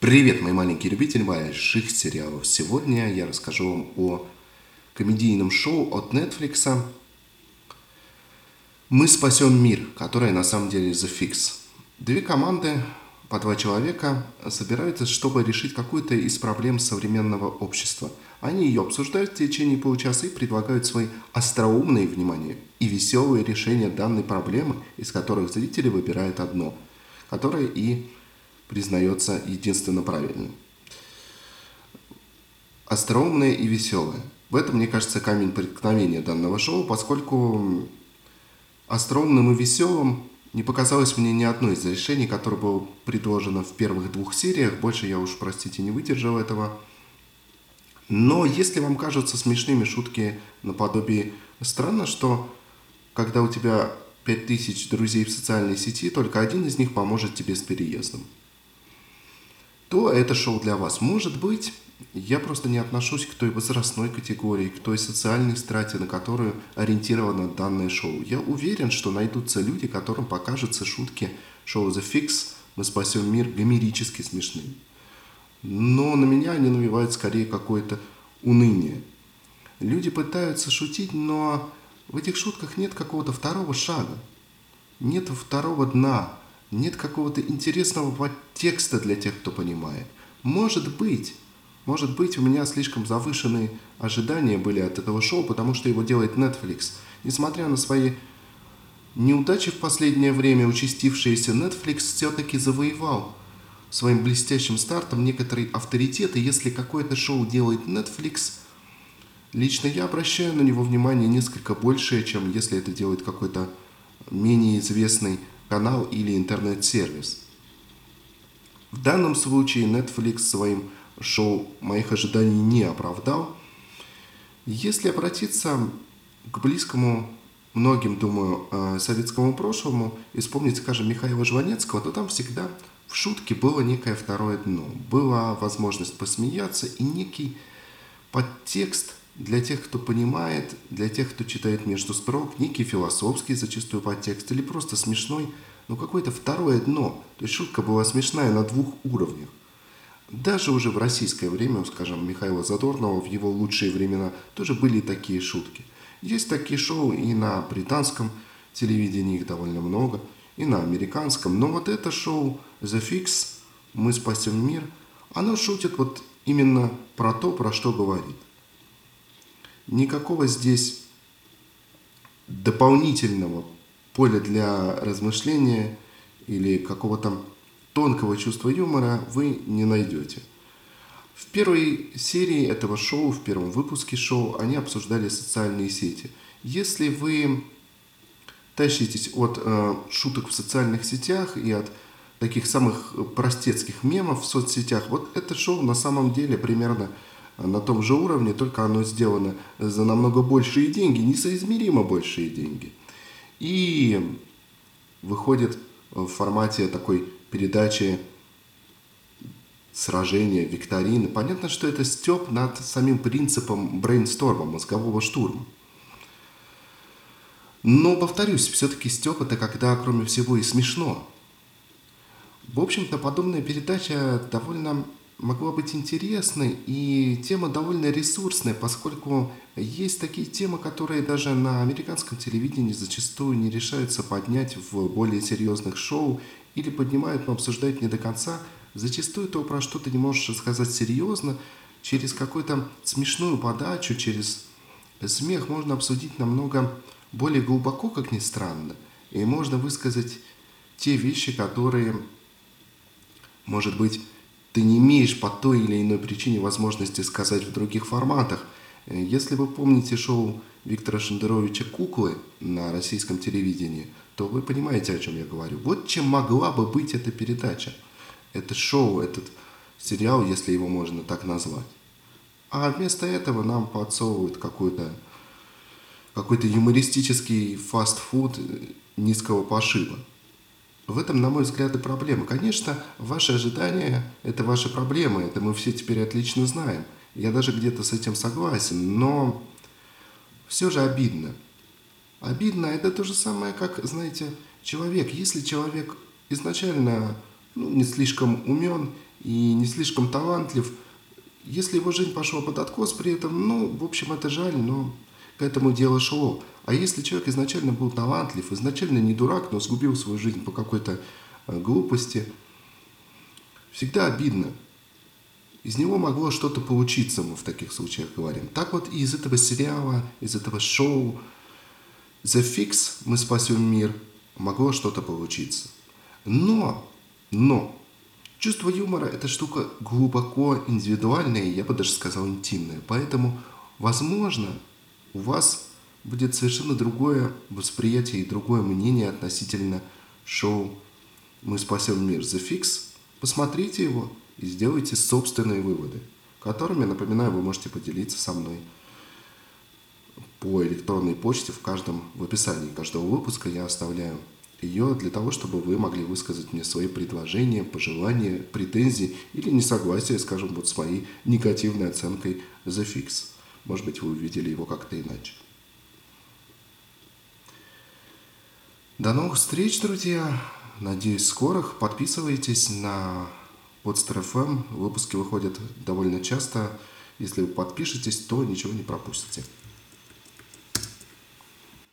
Привет, мои маленькие любители больших сериалов. Сегодня я расскажу вам о комедийном шоу от Netflix «Мы спасем мир», которое на самом деле The Fix. Две команды по два человека собираются, чтобы решить какую-то из проблем современного общества. Они ее обсуждают в течение получаса и предлагают свои остроумные, внимание, и веселые решения данной проблемы, из которых зрители выбирают одно, которое и признается единственно правильным. Остроумное и веселое. В этом, мне кажется, камень преткновения данного шоу, поскольку остроумным и веселым не показалось мне ни одно из решений, которое было предложено в первых двух сериях. Больше я уж, простите, не выдержал этого. Но если вам кажутся смешными шутки наподобие... Странно, что когда у тебя 5000 друзей в социальной сети, только один из них поможет тебе с переездом то это шоу для вас. Может быть, я просто не отношусь к той возрастной категории, к той социальной страте, на которую ориентировано данное шоу. Я уверен, что найдутся люди, которым покажутся шутки шоу The Fix «Мы спасем мир» гомерически смешными. Но на меня они навевают скорее какое-то уныние. Люди пытаются шутить, но в этих шутках нет какого-то второго шага, нет второго дна, нет какого-то интересного подтекста для тех, кто понимает. Может быть, может быть, у меня слишком завышенные ожидания были от этого шоу, потому что его делает Netflix. Несмотря на свои неудачи в последнее время, участившиеся, Netflix все-таки завоевал своим блестящим стартом некоторый авторитет, и если какое-то шоу делает Netflix, лично я обращаю на него внимание несколько большее, чем если это делает какой-то менее известный канал или интернет-сервис. В данном случае Netflix своим шоу моих ожиданий не оправдал. Если обратиться к близкому многим, думаю, э, советскому прошлому и вспомнить, скажем, Михаила Жванецкого, то там всегда в шутке было некое второе дно. Была возможность посмеяться и некий подтекст для тех, кто понимает, для тех, кто читает между строк, некий философский зачастую подтекст или просто смешной, но какое-то второе дно. То есть шутка была смешная на двух уровнях. Даже уже в российское время, скажем, Михаила Задорнова в его лучшие времена тоже были такие шутки. Есть такие шоу и на британском телевидении, их довольно много, и на американском. Но вот это шоу The Fix, «Мы спасем мир», оно шутит вот именно про то, про что говорит. Никакого здесь дополнительного поля для размышления или какого-то тонкого чувства юмора вы не найдете. В первой серии этого шоу, в первом выпуске шоу, они обсуждали социальные сети. Если вы тащитесь от э, шуток в социальных сетях и от таких самых простецких мемов в соцсетях, вот это шоу на самом деле примерно на том же уровне, только оно сделано за намного большие деньги, несоизмеримо большие деньги. И выходит в формате такой передачи сражения, викторины. Понятно, что это степ над самим принципом брейнсторма, мозгового штурма. Но, повторюсь, все-таки степ это когда, кроме всего, и смешно. В общем-то, подобная передача довольно могла быть интересной, и тема довольно ресурсная, поскольку есть такие темы, которые даже на американском телевидении зачастую не решаются поднять в более серьезных шоу или поднимают, но обсуждают не до конца. Зачастую то, про что ты не можешь рассказать серьезно, через какую-то смешную подачу, через смех можно обсудить намного более глубоко, как ни странно, и можно высказать те вещи, которые, может быть, ты не имеешь по той или иной причине возможности сказать в других форматах. Э, если вы помните шоу Виктора Шендеровича «Куклы» на российском телевидении, то вы понимаете, о чем я говорю. Вот чем могла бы быть эта передача. Это шоу, этот сериал, если его можно так назвать. А вместо этого нам подсовывают какой-то какой-то юмористический фастфуд низкого пошиба. В этом, на мой взгляд, и проблема. Конечно, ваши ожидания – это ваши проблемы, это мы все теперь отлично знаем. Я даже где-то с этим согласен, но все же обидно. Обидно – это то же самое, как, знаете, человек. Если человек изначально ну, не слишком умен и не слишком талантлив. Если его жизнь пошла под откос при этом, ну, в общем, это жаль, но к этому дело шло. А если человек изначально был талантлив, изначально не дурак, но сгубил свою жизнь по какой-то э, глупости, всегда обидно. Из него могло что-то получиться, мы в таких случаях говорим. Так вот и из этого сериала, из этого шоу The Fix «Мы спасем мир» могло что-то получиться. Но, но, чувство юмора – это штука глубоко индивидуальная, я бы даже сказал интимная. Поэтому, возможно, у вас будет совершенно другое восприятие и другое мнение относительно шоу «Мы спасем мир» The Fix. Посмотрите его и сделайте собственные выводы, которыми, напоминаю, вы можете поделиться со мной по электронной почте в каждом в описании каждого выпуска я оставляю ее для того, чтобы вы могли высказать мне свои предложения, пожелания, претензии или несогласие, скажем, вот с моей негативной оценкой The Fix. Может быть, вы увидели его как-то иначе. До новых встреч, друзья. Надеюсь, скорых. Подписывайтесь на Podster FM. Выпуски выходят довольно часто. Если вы подпишетесь, то ничего не пропустите.